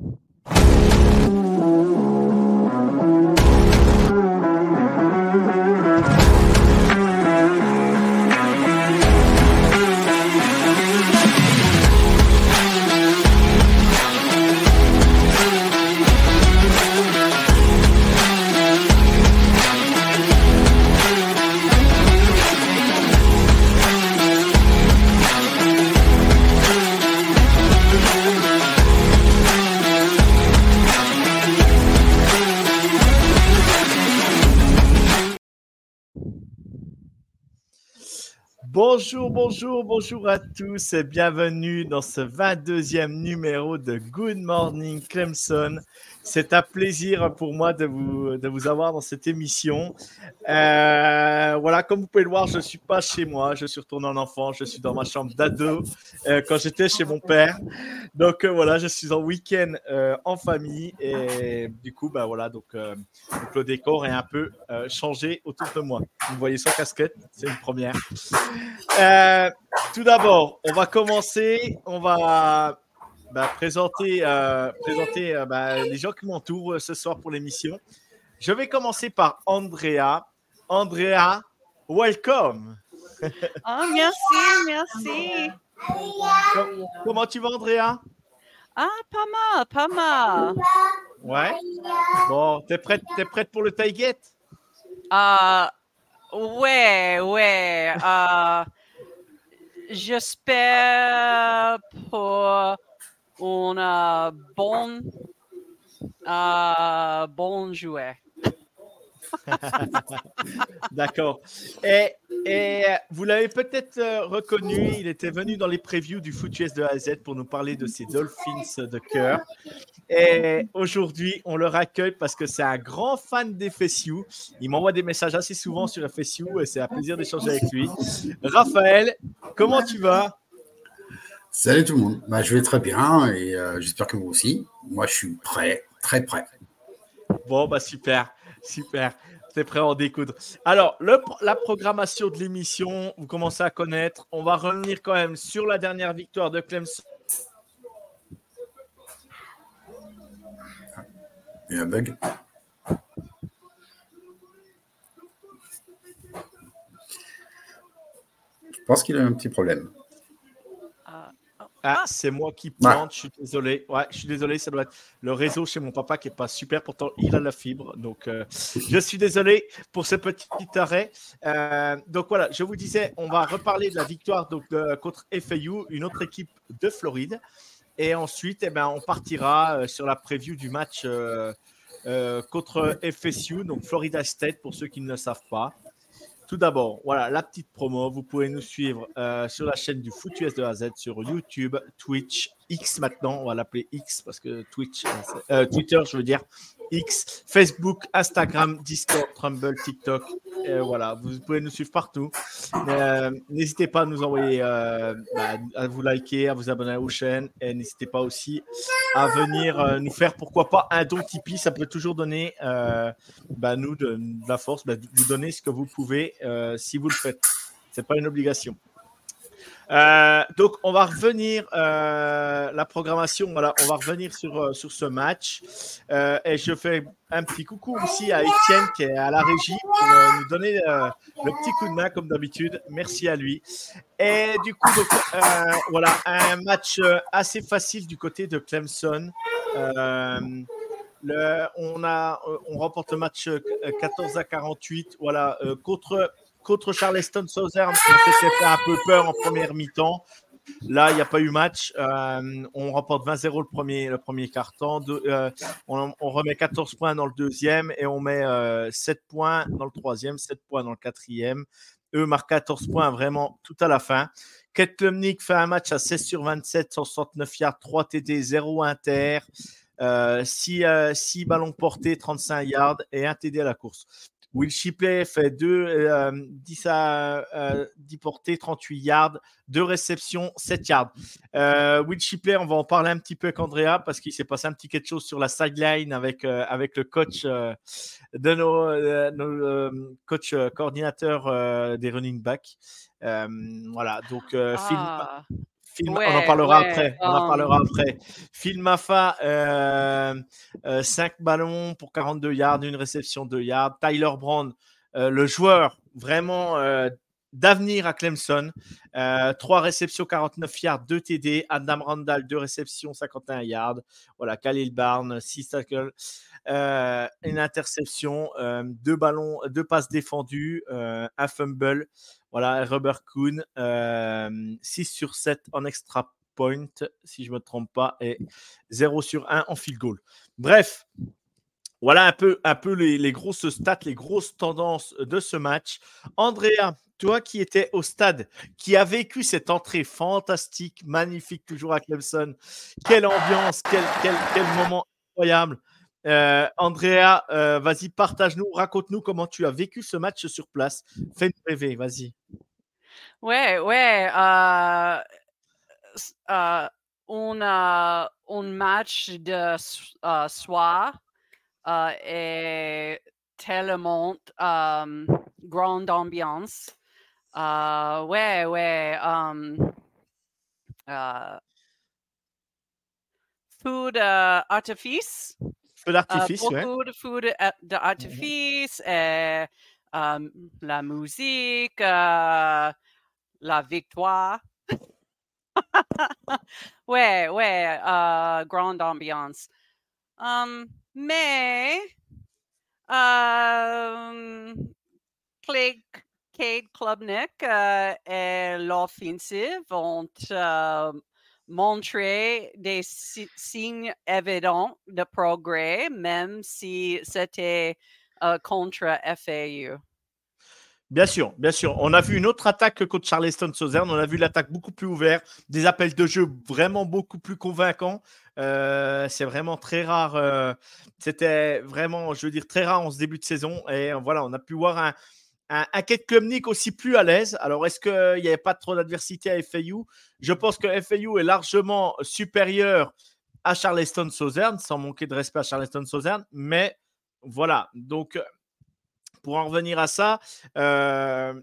Thank you. Bonjour, bonjour, bonjour à tous et bienvenue dans ce 22e numéro de Good Morning Clemson. C'est un plaisir pour moi de vous, de vous avoir dans cette émission. Euh, voilà, comme vous pouvez le voir, je ne suis pas chez moi, je suis retourné en enfant, je suis dans ma chambre d'ado euh, quand j'étais chez mon père. Donc euh, voilà, je suis en week-end en famille et du coup, bah, voilà, donc, le décor est un peu changé autour de moi. Vous voyez sans casquette, c'est une première. tout d'abord, on va commencer, on va bah, présenter, euh, présenter euh, bah, les gens qui m'entourent euh, ce soir pour l'émission. Je vais commencer par Andrea. Andrea, welcome. Oh, merci, merci. comment tu vas, Andrea? Ah, pas mal, pas mal. Ouais. Bon, t'es prête, es prête pour le tailgate? Ah, ouais, ouais. J'espère pour a bon, euh, bon jouet. D'accord. Et, et, vous l'avez peut-être euh, reconnu, il était venu dans les previews du Foot US de A à Z pour nous parler de ses Dolphins de cœur. Et aujourd'hui, on le accueille parce que c'est un grand fan des FSU. Il m'envoie des messages assez souvent sur FSU et c'est un plaisir d'échanger avec lui. Raphaël, comment tu vas? Salut tout le monde. Bah, je vais très bien et euh, j'espère que vous aussi. Moi, je suis prêt, très prêt. Bon, bah super, super. T'es prêt à en découdre. Alors, le, la programmation de l'émission, vous commencez à connaître. On va revenir quand même sur la dernière victoire de Clemson. Il y a un bug. Je pense qu'il a un petit problème. Ah, c'est moi qui plante, je suis désolé. Ouais, je suis désolé, ça doit être le réseau chez mon papa qui n'est pas super, pourtant il a la fibre. Donc, euh, je suis désolé pour ce petit arrêt. Euh, donc voilà, je vous disais, on va reparler de la victoire donc, contre FAU, une autre équipe de Floride. Et ensuite, eh ben, on partira euh, sur la preview du match contre FSU, donc Florida State, pour ceux qui ne le savent pas. Tout d'abord, voilà la petite promo. Vous pouvez nous suivre euh, sur la chaîne du Foot de A Z sur YouTube, Twitch, X maintenant. On va l'appeler X parce que Twitch, euh, Twitter, je veux dire, X, Facebook, Instagram, Discord, Trumble, TikTok. Voilà, vous pouvez nous suivre partout. Euh, n'hésitez pas à nous envoyer, euh, bah, à vous liker, à vous abonner aux chaînes et n'hésitez pas aussi à venir euh, nous faire, pourquoi pas, un don Tipeee. Ça peut toujours donner, bah, nous, de, la force, bah, vous donner ce que vous pouvez si vous le faites. C'est pas une obligation. Euh, donc, on va revenir euh, la programmation. Voilà, on va revenir sur, euh, sur ce match. et je fais un petit coucou aussi à Étienne qui est à la régie pour nous donner le petit coup de main comme d'habitude. Merci à lui. Et du coup, voilà, un match assez facile du côté de Clemson. Le, on, a, on remporte le match 14 à 48 voilà, contre contre Charleston Southern, on s'était fait un peu peur en première mi-temps. Là, il n'y a pas eu match. Euh, on remporte 20-0 le premier, le quart-temps. Euh, on, remet 14 points dans le deuxième et on met 7 euh, points dans le troisième, 7 points dans le quatrième. Eux marquent 14 points vraiment tout à la fin. Kate Klumnik fait un match à 16 sur 27, 169 yards, 3 TD, 0 inter, 6, 6 ballons portés, 35 yards et 1 TD à la course. Will Shipley fait 2, 10, à, 10 portées, 38 yards, 2 réceptions, 7 yards. Euh, Will Shipley, on va en parler un petit peu avec Andrea parce qu'il s'est passé un petit quelque chose sur la sideline avec, euh, le coach euh, de nos, coach coordinateur des running backs. voilà, donc film, Ah, Film- on en parlera ouais, après. On en um, parlera après. Phil Maffa, 5 ballons pour 42 yards, une réception 2 yards. Tyler Brown, euh, le joueur vraiment euh, d'avenir à Clemson, 3 réceptions, 49 yards, 2 TD. Adam Randall, 2 réceptions, 51 yards. Voilà, Khalil Barnes, 6 tackles. euh, une interception, 2 ballons, deux passes défendues, euh, un fumble. Voilà, Robert Kuhn, 6 sur 7 en extra point, si je ne me trompe pas, et 0 sur 1 en field goal. Bref, voilà un peu, un peu les, les grosses stats, les grosses tendances de ce match. Andrea, toi qui étais au stade, qui a vécu cette entrée fantastique, magnifique, toujours à Clemson, quelle ambiance, quel, quel, quel moment incroyable. Euh, Andrea, euh, vas-y, partage-nous, raconte-nous comment tu as vécu ce match sur place. Fais-nous rêver, vas-y. Ouais, ouais. euh, euh, on a un match de euh, soir euh, et tellement euh, grande ambiance. Euh, ouais, ouais. um, euh, food euh, artifice. Feu Euh, d'artifice, ouais. beaucoup de food euh, d'artifice et euh, la musique, euh, la victoire. ouais, ouais, euh, grande ambiance. Um, mais euh, Cade Klubnik euh, et l'offensive ont euh, montré des si- signes évidents de progrès, même si c'était euh, contre FAU. Bien sûr, bien sûr. On a vu une autre attaque que contre Charleston Southern. On a vu l'attaque beaucoup plus ouverte, des appels de jeu vraiment beaucoup plus convaincants. Euh, c'est vraiment très rare. euh, C'était vraiment, je veux dire, très rare en ce début de saison. Et euh, voilà, on a pu voir un, un, un Kate Klumnik aussi plus à l'aise. Alors, est-ce qu'il n'y avait pas trop d'adversité à FAU Je pense que FAU est largement supérieur à Charleston Southern, sans manquer de respect à Charleston Southern. Mais voilà, donc pour en revenir à ça, euh,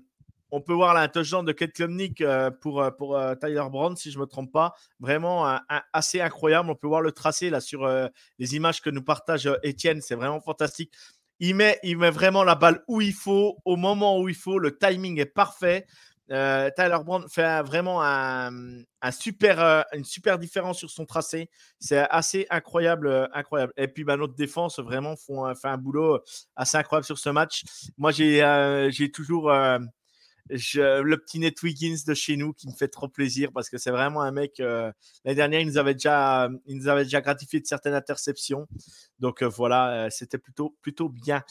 on peut voir l'intelligence de Kate Klumnik euh, pour, euh, Tyler Brown, si je ne me trompe pas. Vraiment un- un- assez incroyable. On peut voir le tracé là sur les images que nous partage Étienne. C'est vraiment fantastique. Il met, il met vraiment la balle où il faut, au moment où il faut. Le timing est parfait. Euh, Tyler Brown fait vraiment un, super, euh, une super différence sur son tracé. C'est assez incroyable, euh, incroyable. Et puis bah, notre défense vraiment font, fait un boulot assez incroyable sur ce match. Moi, j'ai toujours le petit Ned Wiggins de chez nous qui me fait trop plaisir parce que c'est vraiment un mec. L'année dernière, il nous avait déjà, il nous avait déjà gratifié de certaines interceptions. Donc voilà, c'était plutôt, plutôt bien.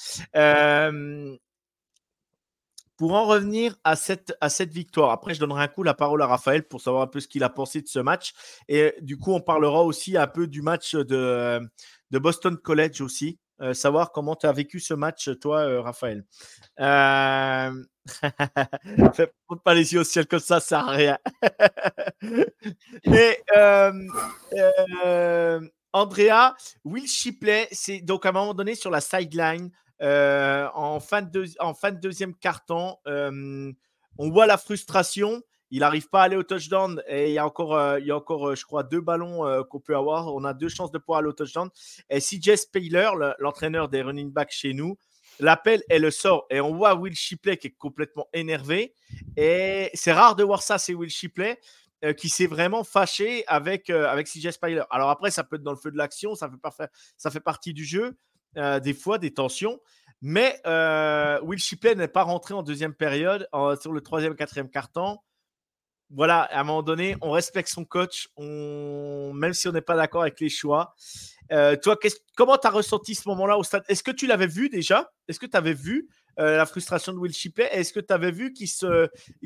Euh, pour en revenir à cette, à cette victoire, après je donnerai un coup la parole à Raphaël pour savoir un peu ce qu'il a pensé de ce match. Et du coup, on parlera aussi un peu du match de, de Boston College aussi. Euh, savoir comment tu as vécu ce match, toi, euh, Raphaël. Euh... Pas les yeux au ciel comme ça, ça sert à rien. Mais euh, euh, Andrea, Will Shipley, c'est donc à un moment donné sur la sideline, euh, en, fin de deuxième carton, euh, on voit la frustration. Il n'arrive pas à aller au touchdown et il y a encore, euh, il y a encore je crois, deux ballons qu'on peut avoir. On a deux chances de pouvoir aller au touchdown. Et CJ Spayler, le- l'entraîneur des running backs chez nous, l'appelle et le sort. Et on voit Will Shipley qui est complètement énervé. Et c'est rare de voir ça, c'est Will Shipley qui s'est vraiment fâché avec, avec CJ Spyler. Alors après, ça peut être dans le feu de l'action, ça fait partie du jeu, euh, des fois, des tensions. Mais euh, Will Shipley n'est pas rentré en deuxième période, sur le troisième, quatrième carton. Voilà, à un moment donné, on respecte son coach, même si on n'est pas d'accord avec les choix. Euh, toi, comment tu as ressenti ce moment-là au stade? Est-ce que tu l'avais vu déjà? Est-ce que tu avais vu la frustration de Will Shipley? Est-ce que tu avais vu qu'ils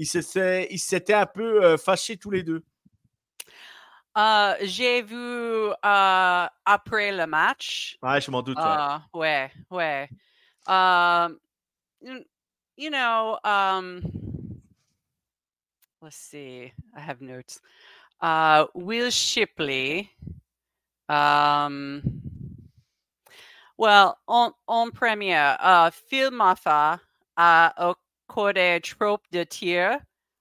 s'étaient un peu fâchés tous les deux? J'ai vu après le match. Ouais, je m'en doute. ouais, ouais. ouais. you know, um, let's see. I have notes. Uh, Will Shipley. Um, well, en, en première, uh, Phil Maffa a accordé trop de tirs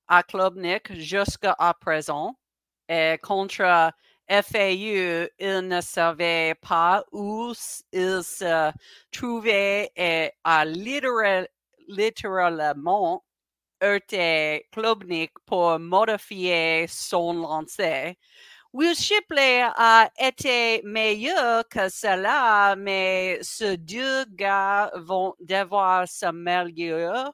à Klubnik jusqu'à présent. Et contre FAU, il ne savait pas où il se trouvait et a littéralement littéralement heurté Klubnik pour modifier son lancer. Will Shipley a été meilleur que cela, mais ces deux gars vont devoir s'améliorer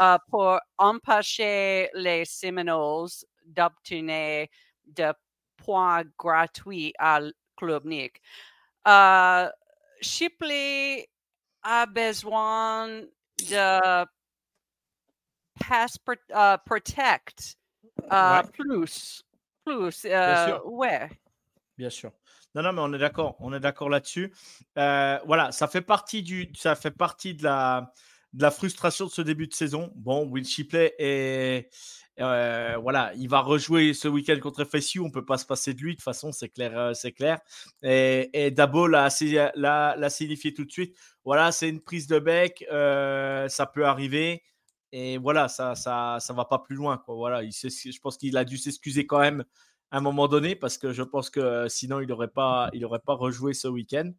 uh, pour empêcher les Seminoles d'obtenir des points gratuits à Klubnik. Uh, Shipley a besoin de pass uh, protect uh, plus. Plus. Euh, ouais. Bien sûr. Non, non, mais on est d'accord. On est d'accord là-dessus. Euh, voilà, ça fait partie du, ça fait partie de la, de la frustration de ce début de saison. Bon, Will Shipley est, euh, voilà, il va rejouer ce week-end contre FSU. On peut pas se passer de lui. De toute façon, c'est clair, c'est clair. Et, Dabo l'a, signifié tout de suite. Voilà, c'est une prise de bec. ça peut arriver. Et voilà, ça, ça, ça va pas plus loin. Voilà, il je pense qu'il a dû s'excuser quand même à un moment donné parce que je pense que euh, sinon il n'aurait pas, il pas rejoué ce week-end.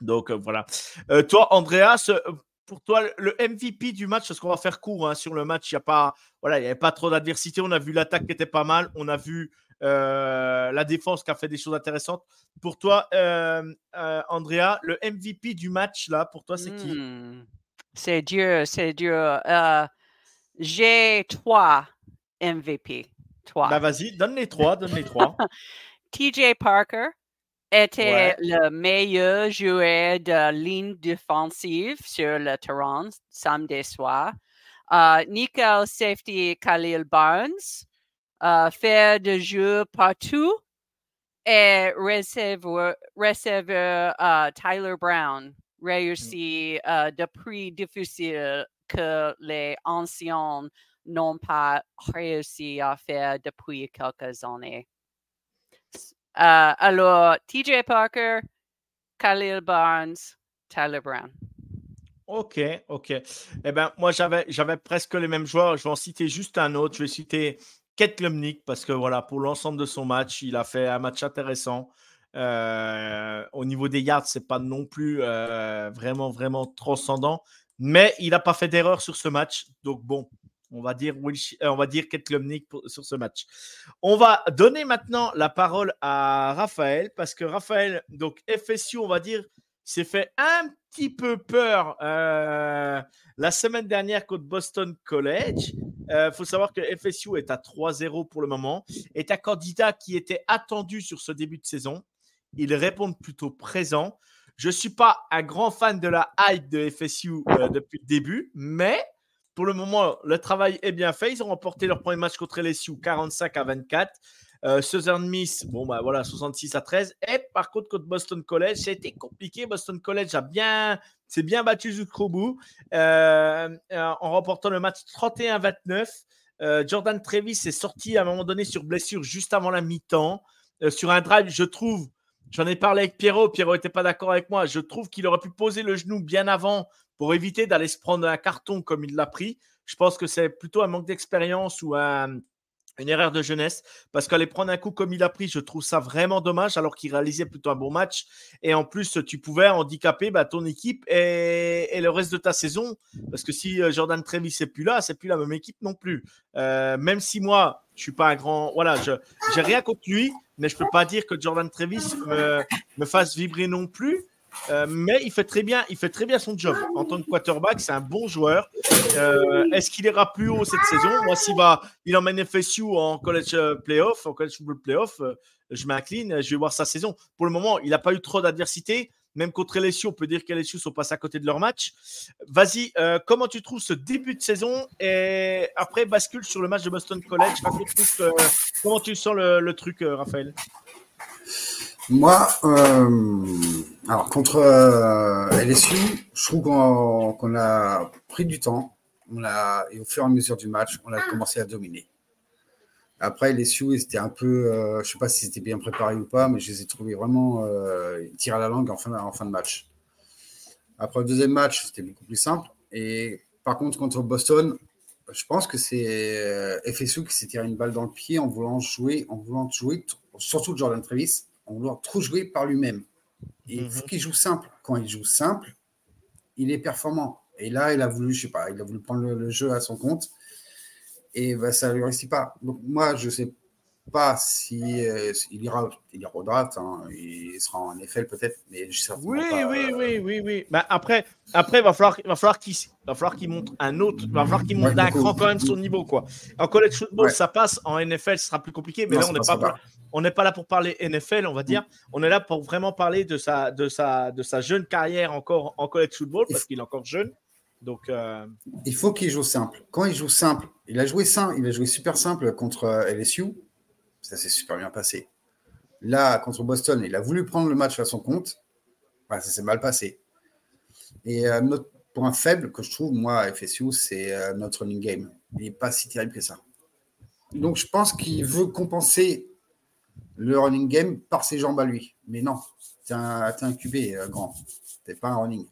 Donc euh, voilà. Euh, toi, Andreas, pour toi, le MVP du match, parce qu'on va faire court hein, sur le match, il n'y a pas, voilà, il avait pas trop d'adversité. On a vu l'attaque qui était pas mal. On a vu la défense qui a fait des choses intéressantes. Pour toi, Andrea, le MVP du match là, pour toi, c'est qui? Mmh. C'est dur, c'est dur. Euh, j'ai trois MVP. Trois. Bah vas-y, donne les trois, donne les trois. TJ Parker était le meilleur joueur de ligne défensive sur le terrain samedi soir. Uh, Nickel Safety Khalil Barnes, uh, fait de jeu partout et receveur, receveur uh, Tyler Brown Mmh. réussi euh, de prix difficile que les anciens n'ont pas réussi à faire depuis quelques années. Euh, alors, TJ Parker, Khalil Barnes, Tyler Brown. Ok, ok. Eh bien, moi, j'avais, presque les mêmes joueurs. Je vais en citer juste un autre. Je vais citer Kate parce que, voilà, pour l'ensemble de son match, il a fait un match intéressant. Euh, au niveau des yards, c'est pas non plus euh, vraiment, vraiment transcendant. Mais il n'a pas fait d'erreur sur ce match. Donc bon, on va dire, euh, on va dire sur ce match. On va donner maintenant la parole à Raphaël parce que Raphaël, donc FSU, on va dire, s'est fait un petit peu peur la semaine dernière contre Boston College. Il faut savoir que FSU est à 3-0 pour le moment, est un candidat qui était attendu sur ce début de saison ils répondent plutôt présent. Je ne suis pas un grand fan de la hype de FSU euh, depuis le début, mais pour le moment, le travail est bien fait. Ils ont remporté leur premier match contre LSU 45 à 24. Euh, Southern Miss, bon, bah voilà, 66 à 13. Et par contre, contre Boston College, ça a été compliqué. Boston College a bien, s'est bien battu jusqu'au bout euh, en remportant le match 31-29. Jordan Trevis est sorti à un moment donné sur blessure juste avant la mi-temps. sur un drive, je trouve, J'en ai parlé avec Pierrot. Pierrot n'était pas d'accord avec moi. Je trouve qu'il aurait pu poser le genou bien avant pour éviter d'aller se prendre un carton comme il l'a pris. Je pense que c'est plutôt un manque d'expérience ou une erreur de jeunesse. Parce qu'aller prendre un coup comme il a pris, je trouve ça vraiment dommage alors qu'il réalisait plutôt un bon match. Et en plus, tu pouvais handicaper bah, ton équipe et, le reste de ta saison. Parce que si euh, Jordan Trevis n'est plus là, c'est plus la même équipe non plus. Euh, même si moi, je suis pas un grand. Voilà, je n'ai rien contre lui mais je peux pas dire que Jordan Travis me, me fasse vibrer non plus. Euh, mais il fait très bien, il fait très bien son job en tant que quarterback. C'est un bon joueur. Euh, est-ce qu'il ira plus haut cette saison? Moi, s'il va, il emmène FSU en college euh, playoff, en college football playoff, je m'incline. Je vais voir sa saison. Pour le moment, il n'a pas eu trop d'adversité. Même contre LSU, on peut dire que LSU sont passés à côté de leur match. Vas-y, comment tu trouves ce début de saison? Et après, bascule sur le match de Boston College. comment tu sens le truc, Raphaël? Moi, euh, alors contre euh, LSU, je trouve qu'on a pris du temps. On a, et au fur et à mesure du match, on a commencé à dominer. Après, LSU, c'était un peu, euh, je ne sais pas si c'était bien préparé ou pas, mais je les ai trouvés vraiment euh, à la langue en fin, en fin de match. Après le deuxième match, c'était beaucoup plus simple. Et par contre, contre Boston, je pense que c'est FSU qui s'est tiré une balle dans le pied en voulant jouer, en voulant jouer, surtout Jordan Travis on doit trop jouer par lui-même. il faut qu'il joue simple. Quand il joue simple, il est performant. Et là, il a voulu, je sais pas, il a voulu prendre le, jeu à son compte. Et bah, ça ne lui réussit pas. Donc moi, je ne sais pas si euh, il ira, il ira au draft, hein. il sera en NFL peut-être, mais je sais oui, pas, oui, oui, oui, oui, bah, après, après, il va falloir, va falloir qu'il, va falloir qu'il monte un autre, il va falloir qu'il monte d'un cran quand même son niveau, quoi. En college football, ça passe. En NFL, ce sera plus compliqué, mais là, on n'est pas, on n'est pas là pour parler NFL, on va dire. On est là pour vraiment parler de sa, de sa, de sa jeune carrière encore en college football parce qu'il est encore jeune. Donc, euh, il faut qu'il joue simple. Quand il joue simple, il a joué simple, il a joué super simple contre euh, LSU. Ça s'est super bien passé. Là, contre Boston, il a voulu prendre le match à son compte. ça s'est mal passé. Et euh, notre point faible que je trouve, moi, à FSU, c'est notre running game. Il n'est pas si terrible que ça. Donc, je pense qu'il veut compenser le running game par ses jambes à lui. Mais non, tu es un, un QB euh, grand. Tu pas un running.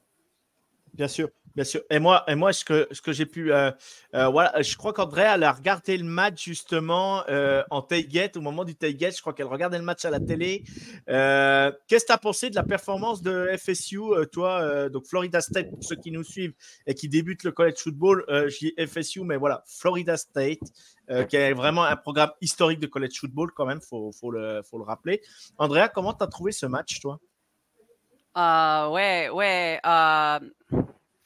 Bien sûr. Bien sûr. Et moi, et moi ce que, ce que j'ai pu. Euh, euh, voilà, je crois qu'André, elle a regardé le match justement en tailgate, au moment du tailgate. Je crois qu'elle regardait le match à la télé. Qu'est-ce que tu as pensé de la performance de FSU, toi Donc, Florida State, pour ceux qui nous suivent et qui débutent le college football, je dis FSU, mais voilà, Florida State. Euh, qui est vraiment un programme historique de college football quand même, il faut, le, faut le rappeler. Andrea, comment tu as trouvé ce match, toi? Uh, Ouais, ouais.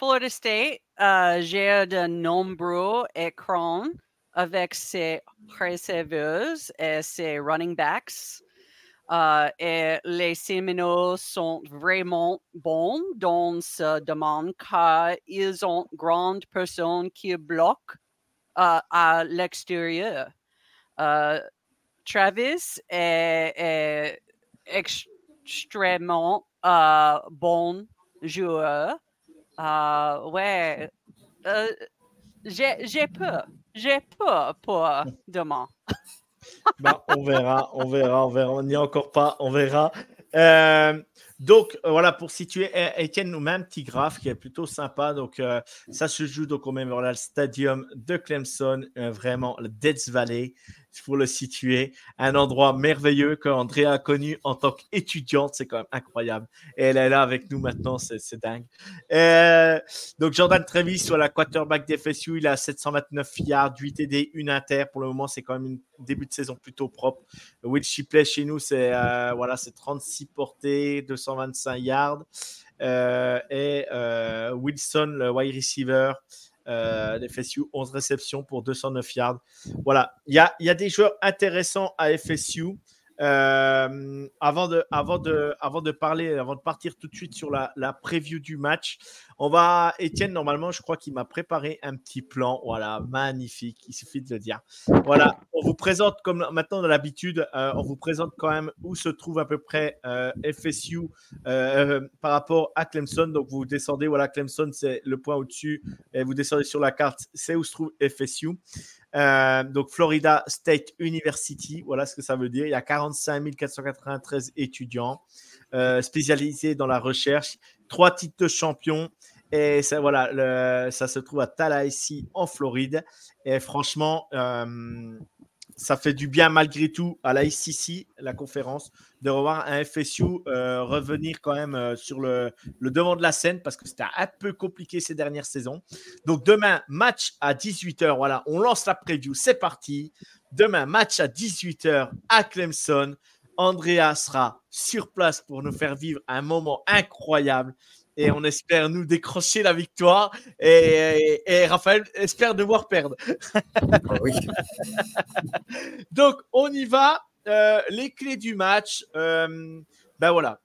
Florida State uh, gère de nombreux écrans avec ses receveurs et ses running backs. Uh, et les Seminoles sont vraiment bons dans ce domaine car ils ont grande personne qui bloquent euh, à l'extérieur. Euh, Travis est, extrêmement euh, bon joueur. Ouais, j'ai peur. J'ai peur pour demain. Ben, on verra, on verra, on verra. On n'y est encore pas, on verra. Donc, euh, voilà, pour situer, Etienne nous un petit graphe qui est plutôt sympa. Donc, euh, ça se joue donc au Memorial Stadium de Clemson, euh, vraiment le Death Valley pour le situer. Un endroit merveilleux qu'Andrea a connu en tant qu'étudiante. C'est quand même incroyable. Et elle est là avec nous maintenant. C'est dingue. Euh, donc, Jordan Travis, sur la quarterback d'FSU, il a 729 yards, 8 TD, 1 inter. Pour le moment, c'est quand même un début de saison plutôt propre. Will Shipley, chez nous, c'est euh, voilà, 36 portées, 225 yards. Euh, et Wilson, le wide receiver, euh, FSU, 11 réceptions pour 209 yards. Voilà, il y a, y a, des joueurs intéressants à FSU. Euh, avant, de, avant, de, avant de parler, avant de partir tout de suite sur la, la preview du match, on va, Étienne, normalement, je crois qu'il m'a préparé un petit plan. Voilà, magnifique. Il suffit de le dire. Voilà, on vous présente, comme maintenant de l'habitude, euh, on vous présente quand même où se trouve à peu près euh, FSU par rapport à Clemson. Donc, vous descendez, voilà, Clemson, c'est le point au-dessus. Et vous descendez sur la carte, c'est où se trouve FSU. Euh, donc Florida State University, voilà ce que ça veut dire. Il y a 45 493 étudiants euh, spécialisés dans la recherche, trois titres de champion. Et ça, voilà, ça se trouve à Tallahassee en Floride. Et franchement, euh, ça fait du bien malgré tout à la ICC, la conférence, de revoir un FSU euh, revenir quand même euh, sur le, devant de la scène parce que c'était un peu compliqué ces dernières saisons. Donc demain, match à 18h. Voilà, on lance la preview, c'est parti. Demain, match à 18h à Clemson. Andrea sera sur place pour nous faire vivre un moment incroyable et on espère nous décrocher la victoire. Et, Raphaël espère devoir perdre. Ah oui. Donc, on y va. Euh, les clés du match. Euh, ben voilà.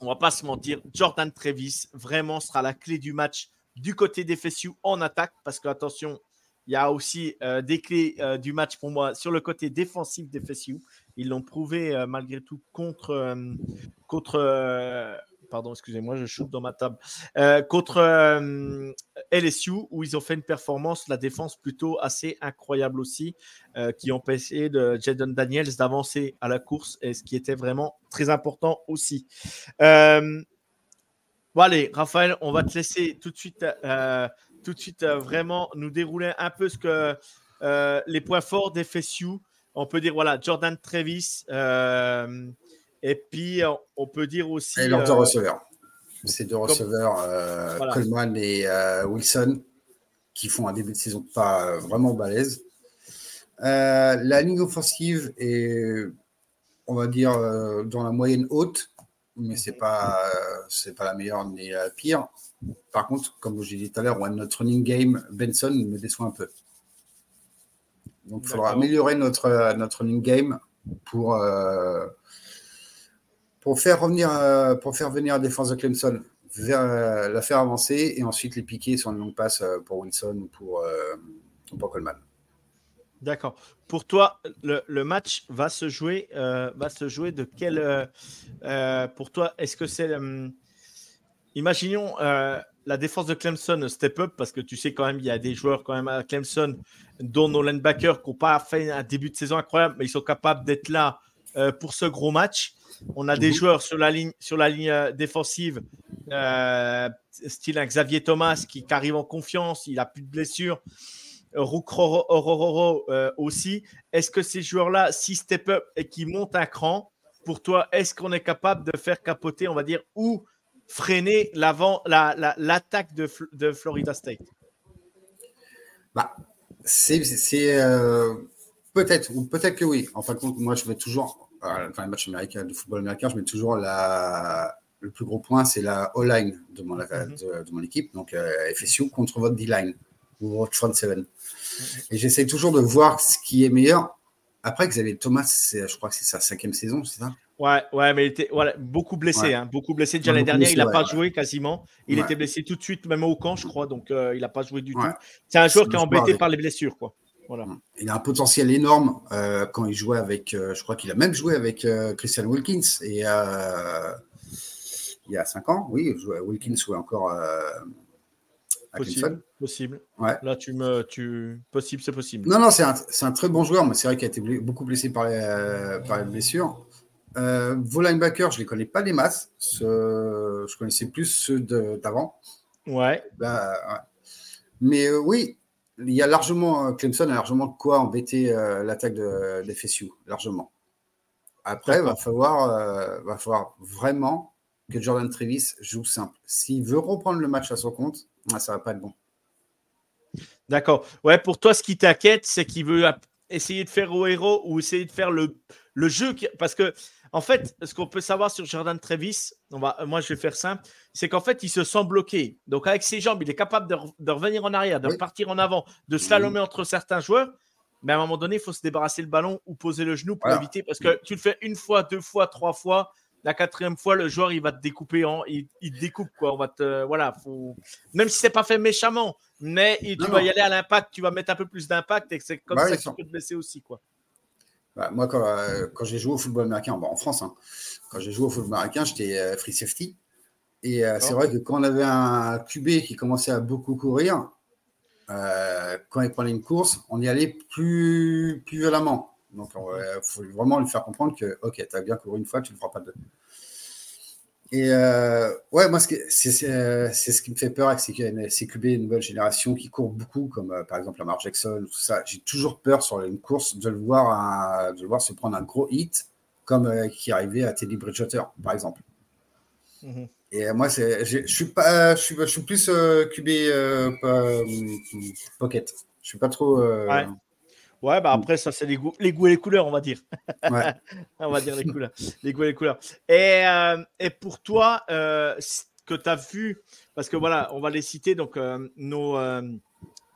On va pas se mentir. Jordan Trevis, vraiment, sera la clé du match du côté des FSU en attaque. Parce que, attention, il y a aussi euh, des clés du match pour moi sur le côté défensif des FSU. Ils l'ont prouvé malgré tout contre, contre pardon, excusez-moi, je shoot dans ma table, euh, contre euh, LSU, où ils ont fait une performance, la défense plutôt assez incroyable aussi, euh, qui empêché de Jaden Daniels d'avancer à la course, et ce qui était vraiment très important aussi. bon, allez, Raphaël, on va te laisser tout de suite, tout de suite vraiment nous dérouler un peu ce que les points forts des FSU. On peut dire, voilà, Jordan Travis. Et puis, on peut dire aussi. Et leurs deux euh, receveurs. Ces deux receveurs, euh, Coleman et euh, Wilson, qui font un début de saison pas vraiment balèze. la ligne offensive est, on va dire, dans la moyenne haute, mais c'est pas, c'est pas la meilleure ni la pire. Par contre, comme j'ai dit tout à l'heure, notre running game, Benson me déçoit un peu. Donc, il faudra améliorer notre, notre running game pour, pour faire revenir, euh, pour faire venir la défense de Clemson, euh, la faire avancer et ensuite les piquer sur une longue passe euh, pour Wilson ou pour, pour Coleman. D'accord. Pour toi, le, match va se jouer, va se jouer de quel. pour toi, est-ce que c'est. imaginons la défense de Clemson step up parce que tu sais quand même, il y a des joueurs quand même à Clemson, dont nos linebackers qui n'ont pas fait un début de saison incroyable, mais ils sont capables d'être là pour ce gros match. On a des mhm. joueurs sur la ligne, sur la ligne euh, défensive, euh, style Xavier Thomas qui, arrive en confiance, il a plus de blessures. Rook euh, aussi. Est-ce que ces joueurs-là, si step up et qui montent un cran, pour toi, est-ce qu'on est capable de faire capoter, on va dire, ou freiner l'avant, l'attaque de, de, Florida State? Bah, C'est peut-être, ou peut-être que oui. En fin de compte, moi, je vais toujours enfin, les matchs américains, de football américain, je mets toujours la, le plus gros point, c'est la O-line de, mon, mhm. de, mon équipe, donc euh, FSU contre votre D-line ou front seven. Et j'essaie toujours de voir ce qui est meilleur. Après, Xavier Thomas, je crois que c'est sa cinquième saison, c'est ça? Ouais, ouais, mais il était voilà, beaucoup blessé. Hein, beaucoup blessé. Déjà l'année dernière, il n'a pas joué quasiment. Il était blessé tout de suite, même au camp, je crois. Donc, euh, il n'a pas joué du tout. C'est un joueur qui est embêté par les blessures. quoi. Il a un potentiel énorme euh, quand il jouait avec, euh, je crois qu'il a même joué avec Christian Wilkins et il y a 5 ans, oui, Wilkins jouait encore Possible, possible. Ouais. Là, tu me, tu, possible, c'est possible. Non, non, c'est un, un, très bon joueur, mais c'est vrai qu'il a été beaucoup blessé par les, par les blessures. vos linebackers, je les connais pas des masses. je connaissais plus ceux d'avant. Ouais. Bah, Mais oui, il y a largement, euh, Clemson a largement quoi embêter euh, l'attaque de, des FSU, largement. Après, il va falloir, euh, va falloir vraiment que Jordan Trevis joue simple. S'il veut reprendre le match à son compte, ça ah, ça va pas être bon. D'accord. Ouais, pour toi, ce qui t'inquiète, c'est qu'il veut essayer de faire au héros ou essayer de faire le, le jeu. Qui... Parce que en fait, ce qu'on peut savoir sur Jordan Trevis, on va, moi je vais faire simple, c'est qu'en fait, il se sent bloqué. Donc avec ses jambes, il est capable de, revenir en arrière, de repartir en avant, de slalomer entre certains joueurs. Mais à un moment donné, il faut se débarrasser le ballon ou poser le genou pour éviter. Parce que tu le fais une fois, deux fois, trois fois. La quatrième fois, le joueur, il va te découper. En, il, te découpe. Quoi. On va te, voilà, faut... Même si c'est pas fait méchamment, mais tu vas y aller à l'impact. Tu vas mettre un peu plus d'impact et c'est comme bah ça que tu peux te blesser aussi. Quoi. Bah, moi, euh, quand, j'ai joué au football américain, en France, hein, quand j'ai joué au football américain, j'étais euh, free safety. Et euh, c'est vrai que quand on avait un QB qui commençait à beaucoup courir, quand il prenait une course, on y allait plus, plus violemment. Donc, il faut vraiment lui faire comprendre que, OK, tu as bien couru une fois, tu ne le feras pas deux. Et euh, ouais, moi, c'est ce qui me fait peur avec ces, QB une nouvelle génération qui courent beaucoup, comme euh, par exemple Lamar Jackson, tout ça. J'ai toujours peur sur une course de le voir, de le voir se prendre un gros hit, comme euh, qui arrivait à Teddy Bridgewater, par exemple. Mm-hmm. Et moi, je suis pas, je suis, je suis plus QB pocket. Je suis pas trop. Ouais. Ouais, bah après, ça, c'est les goûts, les goûts et les couleurs, on va dire. Ouais. on va dire les couleurs. Les goûts et les couleurs. Et, euh, et pour toi, euh, ce que tu as vu, parce que voilà, on va les citer, donc euh, nos. Euh,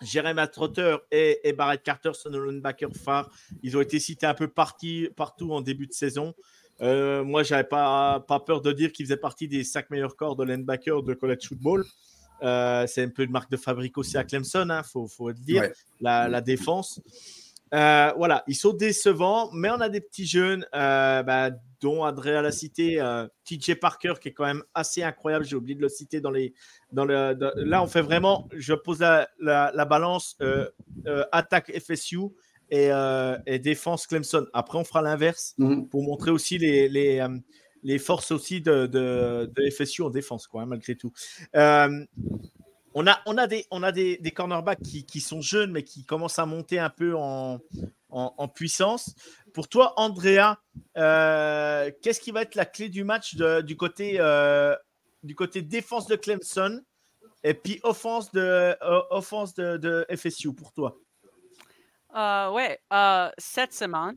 Jeremy Trotter et, et Barrett Carter sont nos linebackers phares. Ils ont été cités un peu parti, partout en début de saison. Euh, moi, j'avais pas, pas peur de dire qu'ils faisaient partie des cinq meilleurs corps de linebackers de college football. Euh, c'est un peu une marque de fabrique aussi à Clemson, il faut, faut le dire, Ouais. la, la défense. Euh, voilà, ils sont décevants, mais on a des petits jeunes, euh, bah, dont Andrea l'a cité, euh, TJ Parker, qui est quand même assez incroyable. J'ai oublié de le citer dans les. Dans le, dans- là, on fait vraiment. Je pose la, la- la balance attaque FSU et, et défense Clemson. Après, on fera l'inverse Mhm. pour montrer aussi les, les, les forces aussi de, de, de FSU en défense, quoi, hein, malgré tout. On a, des, on cornerbacks qui, sont jeunes, mais qui commencent à monter un peu en, puissance. Pour toi, Andrea, euh, qu'est-ce qui va être la clé du match de- du, côté, euh, défense de Clemson et puis offense de, euh, FSU pour toi? Ouais, cette semaine,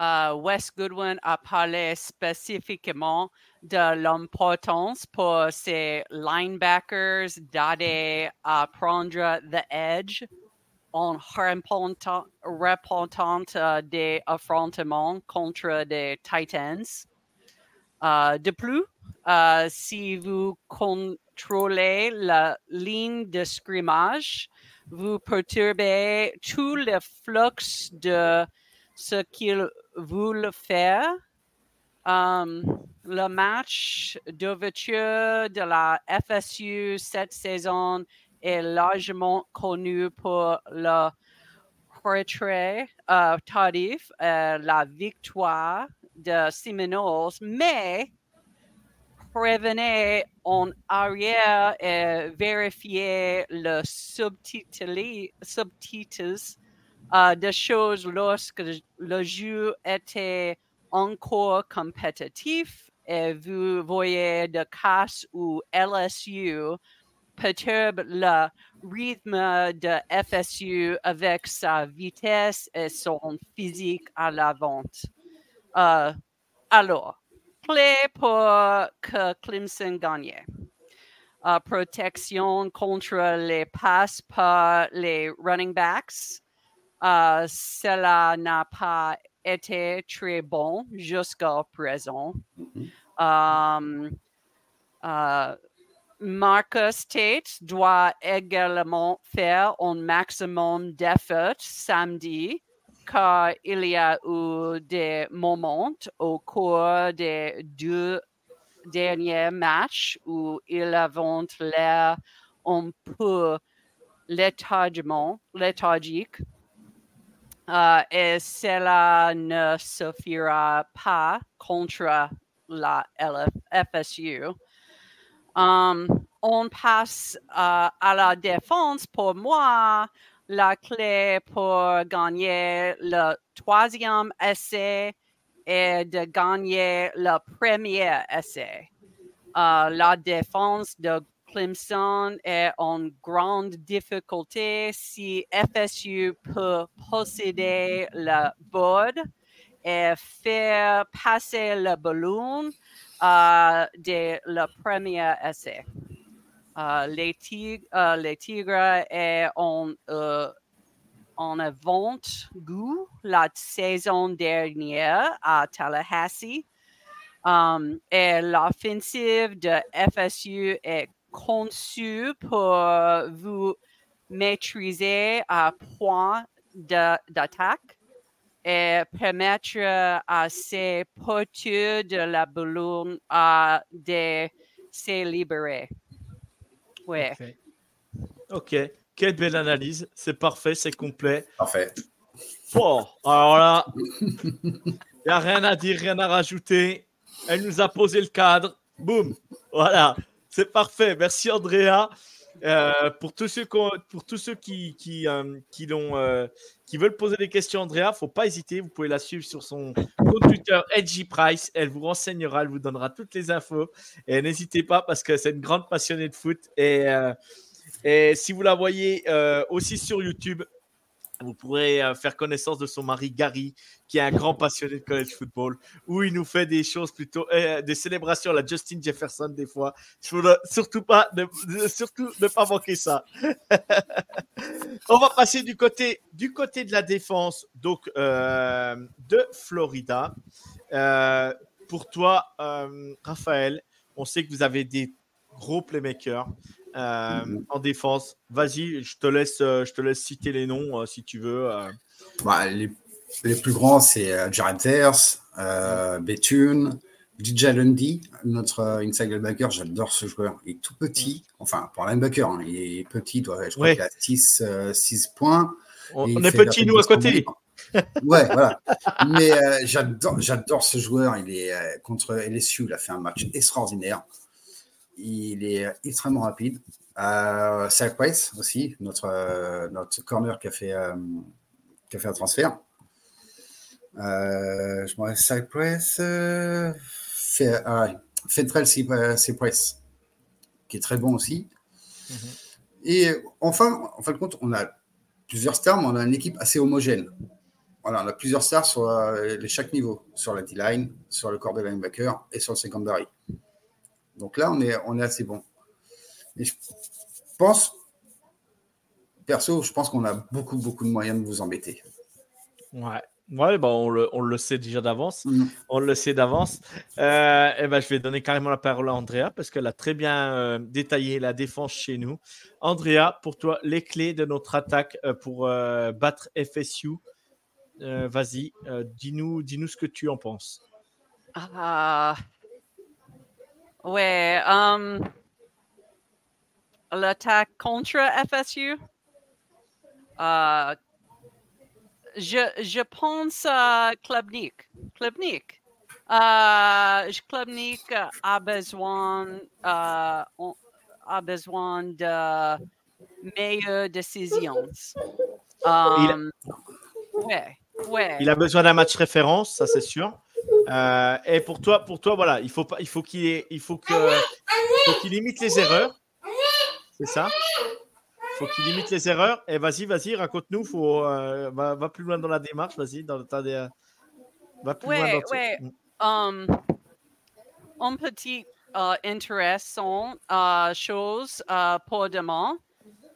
euh, Wes Goodwin a parlé spécifiquement de l'importance pour ses linebackers d'aider à prendre the edge en répondant euh, des affrontements contre des Titans. Euh, de plus, euh, si vous contrôlez la ligne de scrimmage, vous perturbez tout le flux de ce qu'il veut faire. Um, le match d'ouverture de la FSU cette saison est largement connu pour le retrait euh, tardif, euh, la victoire de Seminoles, mais revenez en arrière et vérifiez le subtitle, euh, des choses lorsque le jeu était encore compétitif et vous voyez de casse où LSU perturbe le rythme de FSU avec sa vitesse et son physique à l'avant. Euh, alors, clé pour que Clemson gagne. Euh, protection contre les passes par les running backs. Euh, cela n'a pas été très bon jusqu'à présent. Um, euh, Marcus Tate doit également faire un maximum d'efforts samedi car il y a eu des moments au cours des deux derniers matchs où il avait l'air un peu léthargique. Euh, et cela ne suffira pas contre la FSU. Um, on passe euh, à la défense. Pour moi, la clé pour gagner le troisième essai est de gagner le premier essai. Euh, la défense de Clemson est en grande difficulté si FSU peut posséder le board et faire passer le ballon euh, dès le premier essai. Euh, les, tigres, euh, les Tigres est en, euh, en avant-goût la saison dernière à Tallahassee. Um, et l'offensive de FSU est conçue pour vous maîtriser à point de- d'attaque et permettre à ces porteurs de la ballon à de se libérer. Ouais. Ok. Ok. Quelle belle analyse. C'est parfait, c'est complet. Parfait. Oh, alors là, il n'y a rien à dire, rien à rajouter. Elle nous a posé le cadre. Boum. Voilà. C'est parfait. Merci, Andrea. Euh, pour tous ceux, qu'on- pour tous ceux qui, qui, euh, qui, euh, qui veulent poser des questions, Andrea, faut pas hésiter. Vous pouvez la suivre sur son compte Twitter, Edgy Price. Elle vous renseignera, elle vous donnera toutes les infos. Et n'hésitez pas parce que c'est une grande passionnée de foot. Et, et si vous la voyez aussi sur YouTube, Vous pourrez euh, faire connaissance de son mari Gary, qui est un grand passionné de college football, où il nous fait des choses plutôt, euh, des célébrations à la Justin Jefferson des fois. surtout pas, ne, surtout ne pas manquer ça. On va passer du côté, du côté de la défense, donc euh, de Florida. pour toi, Raphaël, on sait que vous avez des gros playmakers. Euh, mhm. en défense. Vas-y, je te laisse, euh, je te laisse citer les noms euh, si tu veux. Bah, les, les, plus grands, c'est Jared Terce, Bethune, DJ Lundy, notre inside linebacker. J'adore ce joueur. Il est tout petit. Enfin, pour un linebacker, hein, il est petit. Doit, je crois qu'il a 6, 6 points. On, est petit, nous, à côté. ouais, voilà. Mais j'adore, j'adore ce joueur. Il est contre LSU. Il a fait un match extraordinaire. Il est extrêmement rapide. Euh, aussi, notre, euh, notre corner qui a fait, euh, qui a fait un transfert. Euh, je me Price, euh, fait, Fentrell Price, qui est très bon aussi. Mm-hmm. Et enfin, en fin de compte, on a plusieurs stars, mais on a une équipe assez homogène. Voilà, on a plusieurs stars sur chaque niveau, sur la D-line, sur le corps de linebacker et sur le secondary. Donc là, on est, on est assez bon. Et je pense, perso, je pense qu'on a beaucoup, beaucoup de moyens de vous embêter. Ouais. Ouais, bah on, le, on le sait déjà d'avance. Mm. On le sait d'avance. Euh, et ben, je vais donner carrément la parole à Andrea parce qu'elle a très bien euh, détaillé la défense chez nous. Andrea, pour toi, les clés de notre attaque euh, pour battre FSU. Vas-y, dis-nous dis -nous ce que tu en penses. Ah, Ouais, um, l'attaque contre FSU. Uh, je, je pense à Klubnik. Klubnik. Uh, Klubnik a besoin, uh, a besoin de meilleures décisions. Um, il, ouais, ouais. il a besoin d'un match référence, ça c'est sûr. Euh, et pour toi, pour toi, voilà, il faut pas, il faut qu'il, il faut que, faut qu'il limite les erreurs. C'est ça. Il faut qu'il limite les erreurs. Et vas-y, vas-y, raconte-nous. Faut, euh, va, va, plus loin dans la démarche. Vas-y, dans le temps des, va plus ouais, loin dans ouais. Um, un petit uh, intéressant uh, chose uh, pour demain.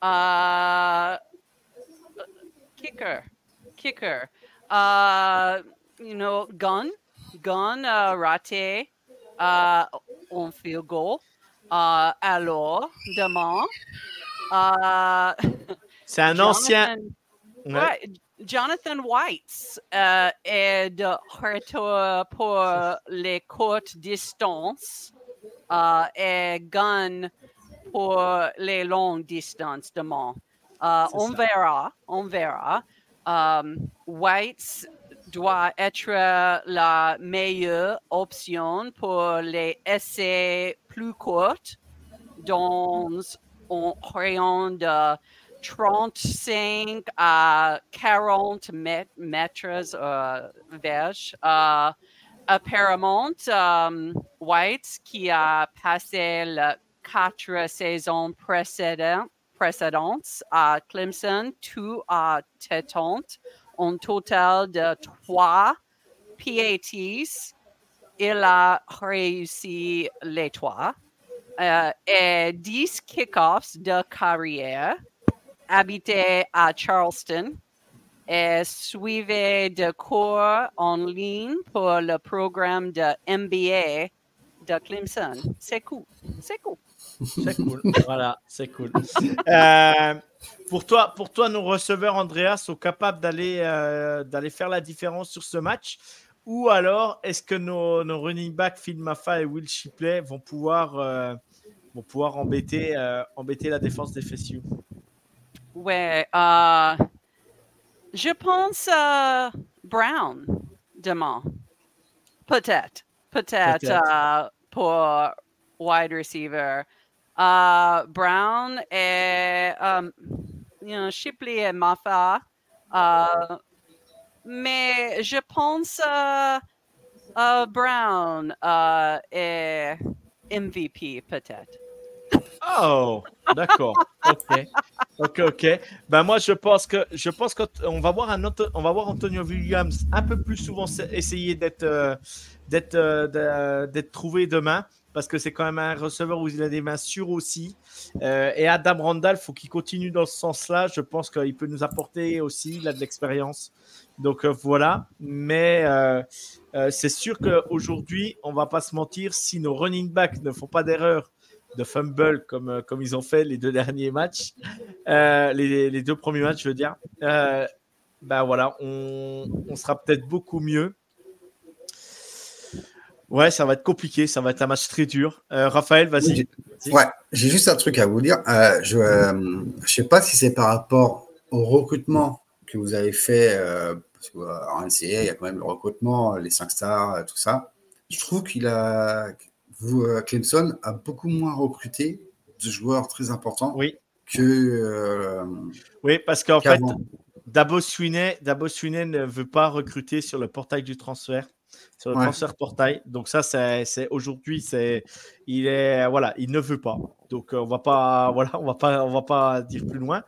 Uh, kicker, kicker. Uh, you know, gun. Gun uh, raté uh, on field goal. Uh, alors, demain. Uh, C'est un ancien. Ouais. Jonathan White euh, est de retour pour les courtes distances euh, et Gun pour les longues distances demain. Euh, on verra, on verra. Um, White doit être la meilleure option pour les essais plus courts dans un rayon de 35 à 40 mètres euh, euh, apparemment, um, White, qui a passé les quatre saisons précédentes, à Clemson, tout à tétante, un total de trois PATs. Il a réussi les trois. Euh, et 10 kickoffs de carrière. Habité à Charleston et suivait de cours en ligne pour le programme de MBA de Clemson. C'est cool. C'est cool. C'est cool. voilà, c'est cool. Euh, pour toi, pour toi, nos receveurs, Andrea, sont capables d'aller euh, d'aller faire la différence sur ce match? Ou alors, est-ce que nos, nos, running backs, Phil Maffa et Will Shipley, vont pouvoir, euh, vont pouvoir embêter, euh, embêter la défense des FSU Ouais, je pense Brown demain. Peut-être. Peut-être pour wide receiver. Brown et Shipley et Mafa. Uh, mais je pense uh, uh, Brown est MVP peut-être. Oh, d'accord. OK. ok, ok. Ben moi, je pense que je pense qu'on va voir un on va voir Antonio Williams un peu plus souvent essayer d'être euh, d'être euh, d'être trouvé demain parce que c'est quand même un receveur où il a des mains sûres aussi. Euh, et Adam Randall, faut qu'il continue dans ce sens-là. Je pense qu'il peut nous apporter aussi, il a de l'expérience. Donc voilà. Mais c'est sûr qu'aujourd'hui, on va pas se mentir, si nos running backs ne font pas d'erreur de fumble comme, euh, comme ils ont fait les deux derniers matchs, euh, les, deux premiers matchs, je veux dire, euh, ben voilà, on sera peut-être beaucoup mieux. Ouais, ça va être compliqué, ça va être un match très dur. Raphaël, vas-y. Ouais, j'ai juste un truc à vous dire. je ne sais pas si c'est par rapport au recrutement que vous avez fait, parce qu'en NCA, il y a quand même le recrutement, les 5 stars, tout ça. Je trouve qu'il a, vous, euh, Clemson a beaucoup moins recruté de joueurs très importants oui. que. Euh, oui, parce qu'en fait, Dabo Swinney, Dabo Swinney ne veut pas recruter sur le portail du transfert sur le transfert portail. Donc ça, c'est aujourd'hui, c'est il est voilà, il ne veut pas. Donc on va pas voilà, on va pas on va pas dire plus loin.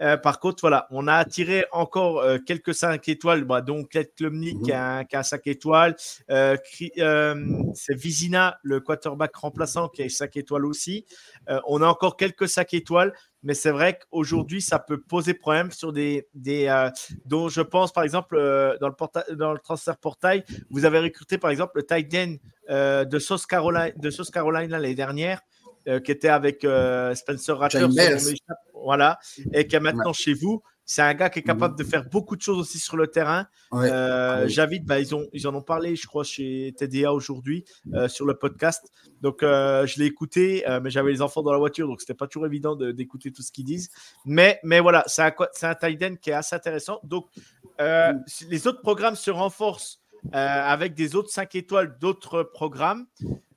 Euh, par contre, voilà, on a attiré encore euh, quelques 5 étoiles, bah, donc Klumnik qui, a, qui, a 5 étoiles, euh, c'est Vizina le quarterback remplaçant qui a 5 étoiles aussi. on a encore quelques 5 étoiles mais c'est vrai qu'aujourd'hui, ça peut poser problème sur des, des dont je pense par exemple dans le dans le transfert portail, vous avez recruté par exemple le tight end de South Carolina de South Carolina l'année dernière euh, qui était avec euh, Spencer Rattler, voilà, et qui est maintenant chez vous. C'est un gars qui est capable de faire beaucoup de choses aussi sur le terrain. Euh, Javid, bah, ils, ont, ils en ont parlé, je crois, chez TDA aujourd'hui sur le podcast. Donc, je l'ai écouté, mais j'avais les enfants dans la voiture, donc c'était pas toujours évident d'écouter tout ce qu'ils disent. Mais, mais voilà, c'est un, un tight end qui est assez intéressant. Donc, les autres programmes se renforcent avec des autres 5 étoiles d'autres programmes.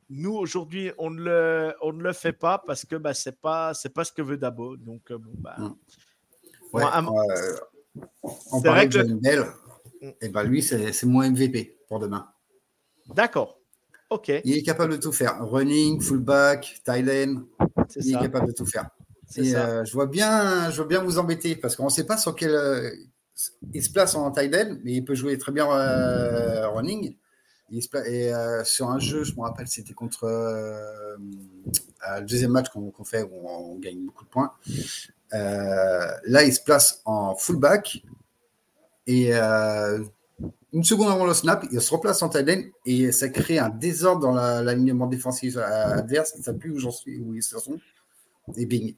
Nous, aujourd'hui, on, ne le, on ne le fait pas parce que bah, ce n'est pas, pas ce que veut Dabo. Donc, euh, bon, bah. Mm. Ouais, euh, on parlait de Bell. Mm. Et ben lui, c'est mon MVP pour demain. D'accord. OK. Il est capable de tout faire. Running, fullback, Thailand. Il est capable de tout faire. Et euh, je, vois bien, je vois bien vous embêter parce qu'on ne sait pas sur quel. il se place en Thailand, mais il peut jouer très bien running. Et euh, sur un jeu, je me rappelle, c'était contre euh, le deuxième match qu'on fait où on, gagne beaucoup de points. Euh, là, il se place en fullback et une seconde avant le snap, il se replace en tight et ça crée un désordre dans l'alignement défensif adverse. Il ne sait plus où j'en suis, où ils sont. Et bing.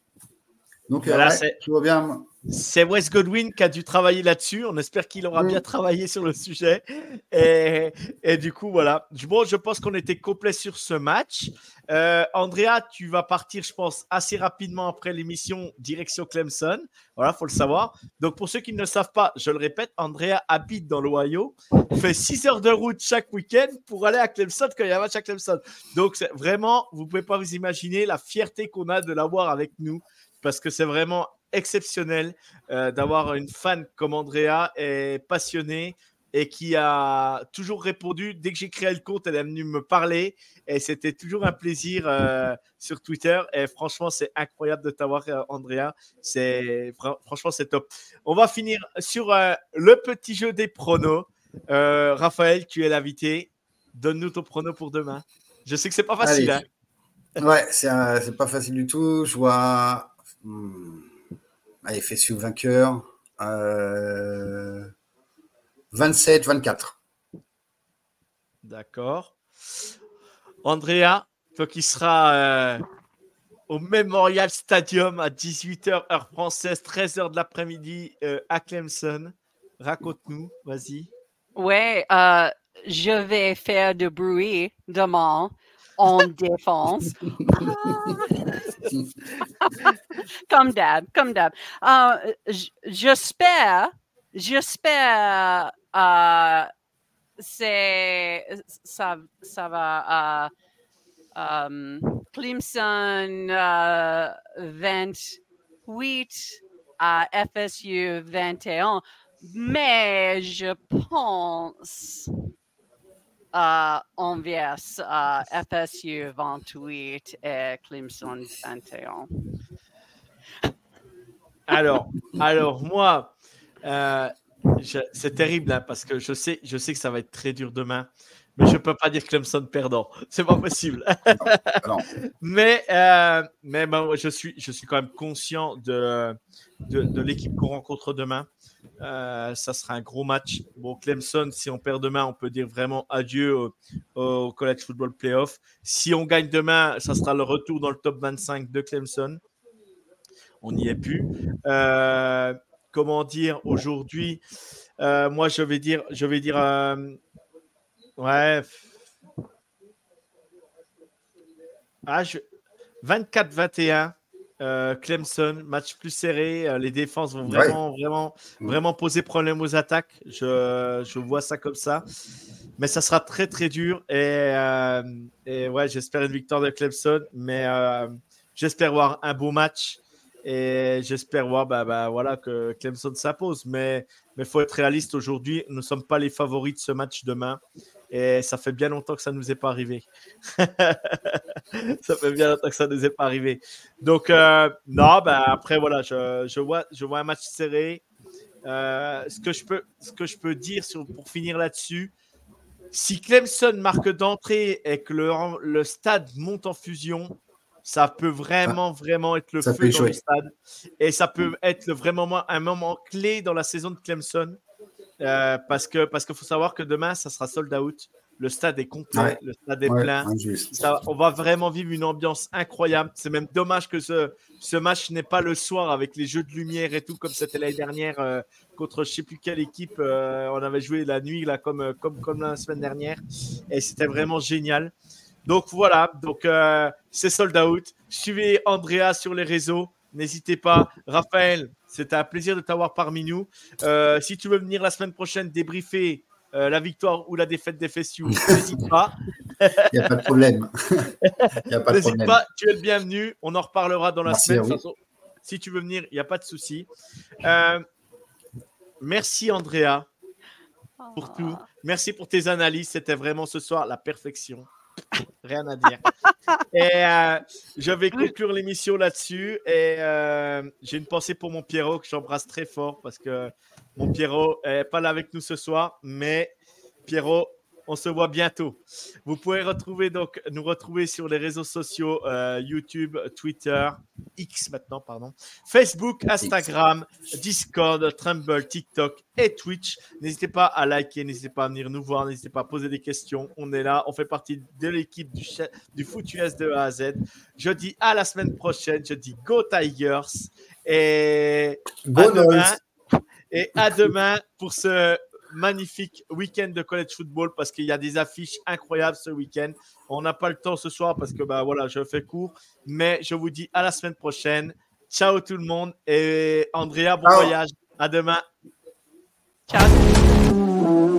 Donc, voilà, tu vois bien. C'est Wes Godwin qui a dû travailler là-dessus. On espère qu'il aura bien travaillé sur le sujet. Et, et du coup, voilà. Bon, je pense qu'on était complet sur ce match. Euh, Andrea, tu vas partir, je pense, assez rapidement après l'émission direction Clemson. Voilà, faut le savoir. Donc, pour ceux qui ne le savent pas, je le répète, Andrea habite dans l'Ohio, fait 6 heures de route chaque week-end pour aller à Clemson quand il y a un match à Clemson. Donc, vraiment, vous ne pouvez pas vous imaginer la fierté qu'on a de l'avoir avec nous parce que c'est vraiment exceptionnel euh, d'avoir une fan comme Andrea et passionnée et qui a toujours répondu. Dès que j'ai créé le compte, elle est venue me parler et c'était toujours un plaisir euh, sur Twitter. Et franchement, c'est incroyable de t'avoir, euh, Andrea. C'est franchement, c'est top. On va finir sur le petit jeu des pronos. Raphaël, tu es l'invité. Donne-nous ton prono pour demain. Je sais que c'est pas facile. Hein. Ouais, c'est pas facile du tout. Je vois Hmm. Allez, sur vainqueur. 27, 24. D'accord. Andrea, toi qui sera euh, au Memorial Stadium à 18h heure française, 13h de l'après-midi euh, à Clemson. Raconte-nous, vas-y. Ouais, euh, je vais faire du bruit demain en défense. comme d'hab, comme d'hab. Uh, j'espère, j'espère, uh, c'est, ça, ça va, uh, um, Clemson 28 à FSU 21, mais je pense uh, uh, FSU 28 et Clemson 21. alors, alors moi, euh, c'est terrible hein, parce que je sais, je sais que ça va être très dur demain mais je peux pas dire Clemson perdant. C'est pas possible. mais euh, mais ben, je, suis, je suis quand même conscient de, de, l'équipe qu'on rencontre demain. Euh, ça sera un gros match. Bon, Clemson, si on perd demain, on peut dire vraiment adieu au, College Football Playoff. Si on gagne demain, ça sera le retour dans le top 25 de Clemson. On n'y est plus. Euh, comment dire aujourd'hui? Moi, je vais dire, je vais dire Ouais. Ah, 24-21. Euh, Clemson, match plus serré. Euh, les défenses vont vraiment, vraiment, vraiment poser problème aux attaques. Je, je, vois ça comme ça. Mais ça sera très, très dur. Et, euh, et ouais, j'espère une victoire de Clemson. Mais j'espère voir un beau match. Et j'espère voir bah, bah, voilà, que Clemson s'impose. Mais il faut être réaliste aujourd'hui. Nous ne sommes pas les favoris de ce match demain. Et ça fait bien longtemps que ça ne nous est pas arrivé. ça fait bien longtemps que ça ne nous est pas arrivé. Donc, euh, non, ben après, voilà, je, je, vois, je vois un match serré. Euh, ce, que je peux, ce que je peux dire sur, pour finir là-dessus, si Clemson marque d'entrée et que le, le, stade monte en fusion, ça peut vraiment, vraiment être le feu dans le stade. Et ça peut être vraiment un moment clé dans la saison de Clemson. Euh, parce que parce qu'il faut savoir que demain, ça sera sold out. Le stade est complet, le stade est plein. on va vraiment vivre une ambiance incroyable. C'est même dommage que ce, ce match n'est pas le soir avec les jeux de lumière et tout, comme c'était l'année dernière euh, contre je ne sais plus quelle équipe. Euh, on avait joué la nuit, là, comme, comme, comme la semaine dernière. Et c'était vraiment génial. Donc voilà, donc c'est sold out. Suivez Andrea sur les réseaux. N'hésitez pas. Raphaël, c'était un plaisir de t'avoir parmi nous. Euh, si tu veux venir la semaine prochaine débriefer euh, la victoire ou la défaite des FSU, n'hésite pas. Il n'y a pas de problème. N'hésite pas, tu es le bienvenu. On en reparlera dans la semaine. si tu veux venir, il n'y a pas de souci. Euh, merci Andrea pour tout. Merci pour tes analyses. C'était vraiment ce soir la perfection. Rien à dire. et euh, je vais conclure l'émission là-dessus. Et euh, j'ai une pensée pour mon Pierrot que j'embrasse très fort parce que mon Pierrot n'est pas là avec nous ce soir. Mais Pierrot, on se voit bientôt. Vous pouvez retrouver donc nous retrouver sur les réseaux sociaux euh, YouTube, Twitter, X maintenant, pardon, Facebook, Instagram, Discord, Trumble, TikTok et Twitch. N'hésitez pas à liker, n'hésitez pas à venir nous voir, n'hésitez pas à poser des questions. On est là, on fait partie de l'équipe du, du Foot US de A à Z. Je dis à la semaine prochaine, je dis Go Tigers et à demain. Et à demain pour ce magnifique week-end de college football parce qu'il y a des affiches incroyables ce week-end. On n'a pas le temps ce soir parce que bah voilà, je fais court, mais je vous dis à la semaine prochaine. Ciao tout le monde et Andrea, bon voyage. À demain. Ciao.